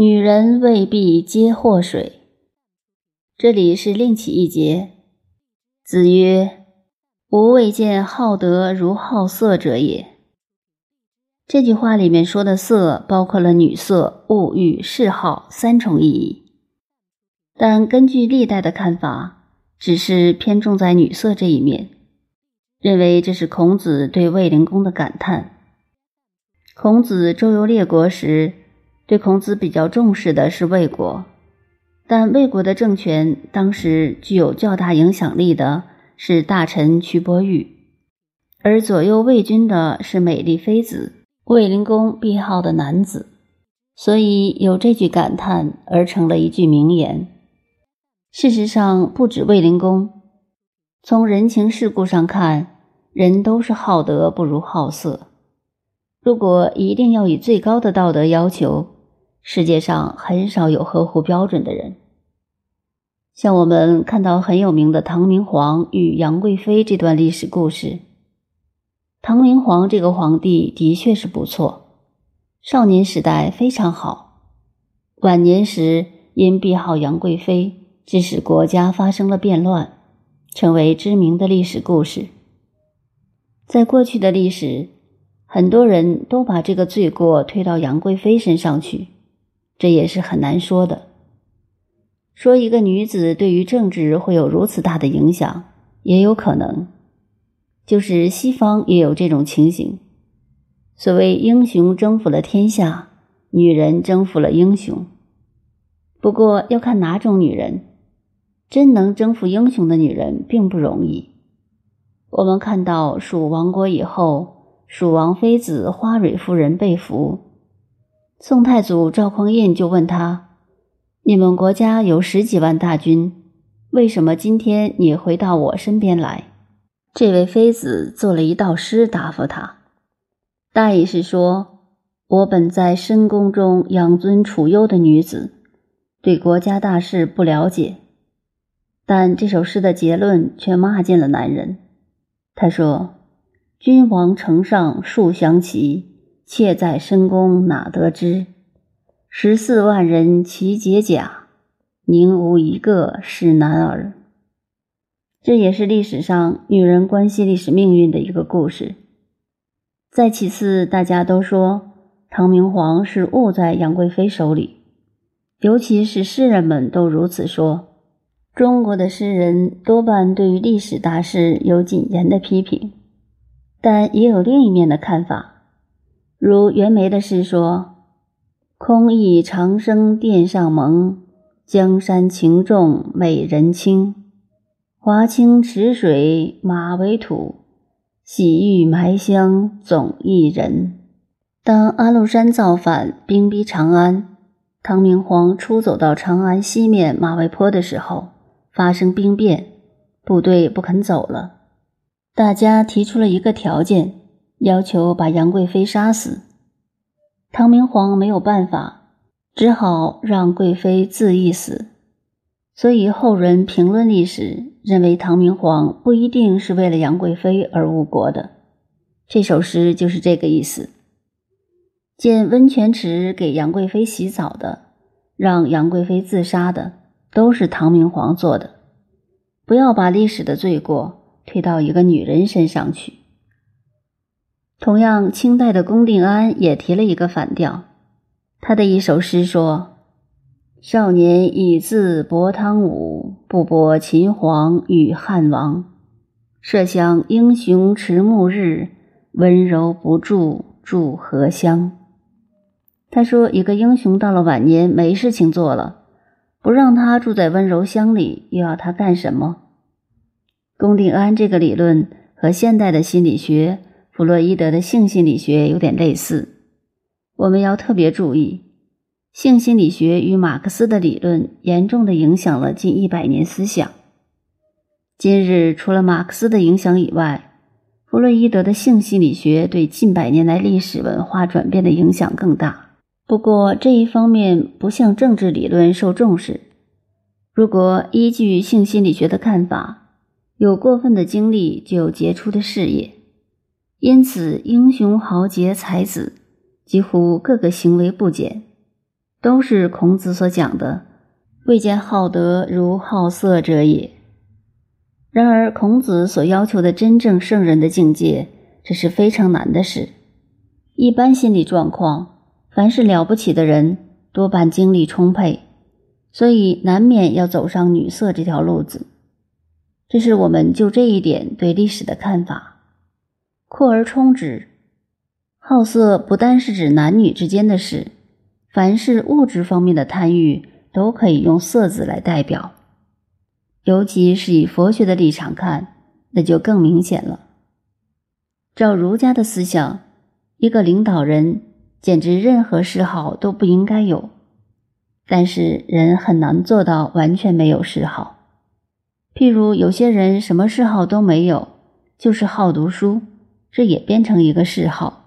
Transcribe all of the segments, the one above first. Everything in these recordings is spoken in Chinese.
女人未必皆祸水。这里是另起一节。子曰：“吾未见好德如好色者也。”这句话里面说的“色”包括了女色、物欲、嗜好三重意义，但根据历代的看法，只是偏重在女色这一面，认为这是孔子对卫灵公的感叹。孔子周游列国时。对孔子比较重视的是魏国，但魏国的政权当时具有较大影响力的是大臣屈伯玉，而左右魏军的是美丽妃子卫灵公必好的男子，所以有这句感叹而成了一句名言。事实上，不止卫灵公，从人情世故上看，人都是好德不如好色。如果一定要以最高的道德要求，世界上很少有合乎标准的人，像我们看到很有名的唐明皇与杨贵妃这段历史故事。唐明皇这个皇帝的确是不错，少年时代非常好，晚年时因避好杨贵妃，致使国家发生了变乱，成为知名的历史故事。在过去的历史，很多人都把这个罪过推到杨贵妃身上去。这也是很难说的。说一个女子对于政治会有如此大的影响，也有可能，就是西方也有这种情形。所谓英雄征服了天下，女人征服了英雄。不过要看哪种女人，真能征服英雄的女人并不容易。我们看到蜀亡国以后，蜀王妃子花蕊夫人被俘。宋太祖赵匡胤就问他：“你们国家有十几万大军，为什么今天你回到我身边来？”这位妃子做了一道诗答复他，大意是说：“我本在深宫中养尊处优的女子，对国家大事不了解。”但这首诗的结论却骂尽了男人。他说：“君王城上树降旗。”妾在深宫哪得知？十四万人齐解甲，宁无一个是男儿。这也是历史上女人关系历史命运的一个故事。再其次，大家都说唐明皇是误在杨贵妃手里，尤其是诗人们都如此说。中国的诗人多半对于历史大事有谨严的批评，但也有另一面的看法。如袁枚的诗说：“空忆长生殿上蒙，江山情重美人轻。华清池水马为土，洗浴埋香总一人。”当安禄山造反，兵逼长安，唐明皇出走到长安西面马嵬坡的时候，发生兵变，部队不肯走了，大家提出了一个条件。要求把杨贵妃杀死，唐明皇没有办法，只好让贵妃自缢死。所以后人评论历史，认为唐明皇不一定是为了杨贵妃而误国的。这首诗就是这个意思。建温泉池给杨贵妃洗澡的，让杨贵妃自杀的，都是唐明皇做的。不要把历史的罪过推到一个女人身上去。同样，清代的龚定安也提了一个反调。他的一首诗说：“少年已自博汤武，不博秦皇与汉王。设想英雄迟暮日，温柔不住住何乡？”他说，一个英雄到了晚年没事情做了，不让他住在温柔乡里，又要他干什么？龚定安这个理论和现代的心理学。弗洛伊德的性心理学有点类似，我们要特别注意，性心理学与马克思的理论严重的影响了近一百年思想。今日除了马克思的影响以外，弗洛伊德的性心理学对近百年来历史文化转变的影响更大。不过这一方面不像政治理论受重视。如果依据性心理学的看法，有过分的精力就有杰出的事业。因此，英雄豪杰才子几乎各个行为不减，都是孔子所讲的“未见好德如好色者也”。然而，孔子所要求的真正圣人的境界，这是非常难的事。一般心理状况，凡是了不起的人，多半精力充沛，所以难免要走上女色这条路子。这是我们就这一点对历史的看法。扩而充之，好色不单是指男女之间的事，凡是物质方面的贪欲，都可以用“色”字来代表。尤其是以佛学的立场看，那就更明显了。照儒家的思想，一个领导人简直任何嗜好都不应该有。但是人很难做到完全没有嗜好。譬如有些人什么嗜好都没有，就是好读书，这也变成一个嗜好。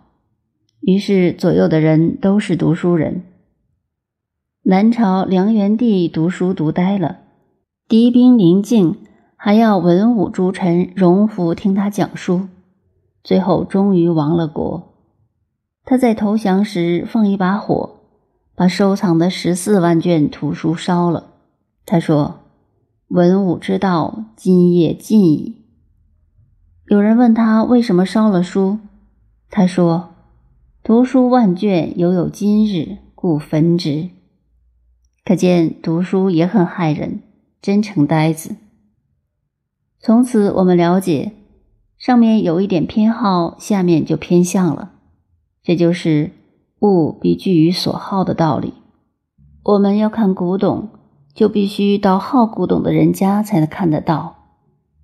于是左右的人都是读书人。南朝梁元帝读书读呆了。敌兵临近，还要文武诸臣荣服听他讲书，最后终于亡了国。他在投降时放一把火，把收藏的十四万卷图书烧了。他说：“文武之道，今夜尽矣。”有人问他为什么烧了书，他说：“读书万卷，犹有今日，故焚之。”可见读书也很害人。真成呆子。从此，我们了解，上面有一点偏好，下面就偏向了。这就是物必居于所好的道理。我们要看古董，就必须到好古董的人家才能看得到。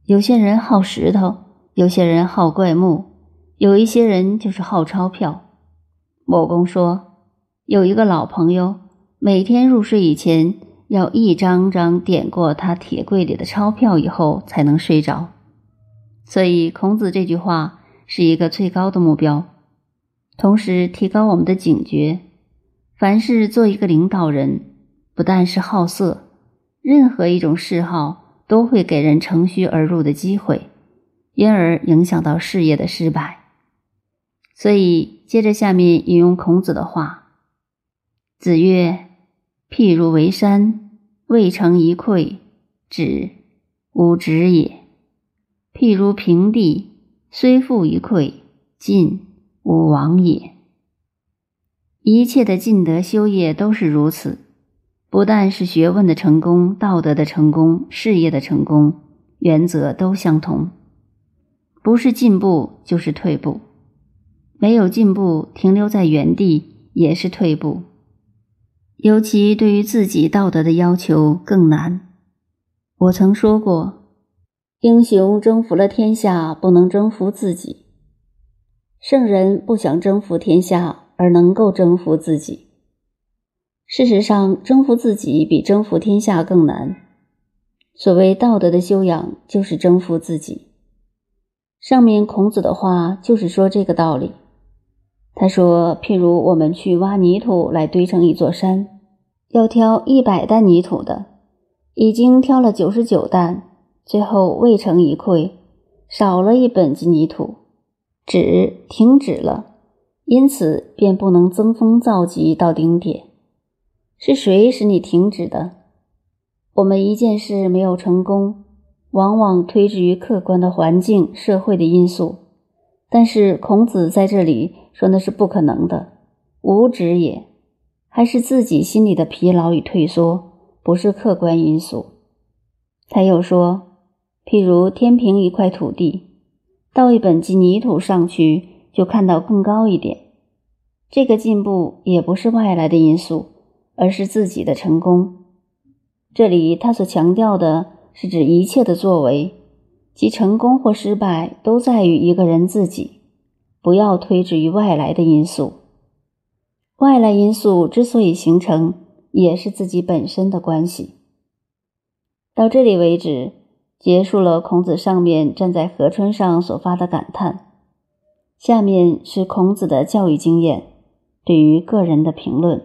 有些人好石头，有些人好怪木，有一些人就是好钞票。某公说，有一个老朋友，每天入睡以前。要一张张点过他铁柜里的钞票以后才能睡着，所以孔子这句话是一个最高的目标，同时提高我们的警觉。凡是做一个领导人，不但是好色，任何一种嗜好都会给人乘虚而入的机会，因而影响到事业的失败。所以接着下面引用孔子的话：“子曰。”譬如为山，未成一篑，止，无止也；譬如平地，虽覆一篑，进，无往也。一切的尽德修业都是如此，不但是学问的成功、道德的成功、事业的成功，原则都相同，不是进步就是退步，没有进步，停留在原地也是退步。尤其对于自己道德的要求更难。我曾说过，英雄征服了天下，不能征服自己；圣人不想征服天下，而能够征服自己。事实上，征服自己比征服天下更难。所谓道德的修养，就是征服自己。上面孔子的话就是说这个道理。他说：“譬如我们去挖泥土来堆成一座山，要挑一百担泥土的，已经挑了九十九担，最后未成一篑，少了一本子泥土，止停止了，因此便不能增丰造极到顶点。是谁使你停止的？我们一件事没有成功，往往推之于客观的环境、社会的因素。”但是孔子在这里说那是不可能的，无止也，还是自己心里的疲劳与退缩，不是客观因素。他又说，譬如天平一块土地，倒一本积泥土上去，就看到更高一点。这个进步也不是外来的因素，而是自己的成功。这里他所强调的是指一切的作为。其成功或失败都在于一个人自己，不要推之于外来的因素。外来因素之所以形成，也是自己本身的关系。到这里为止，结束了孔子上面站在河川上所发的感叹，下面是孔子的教育经验对于个人的评论。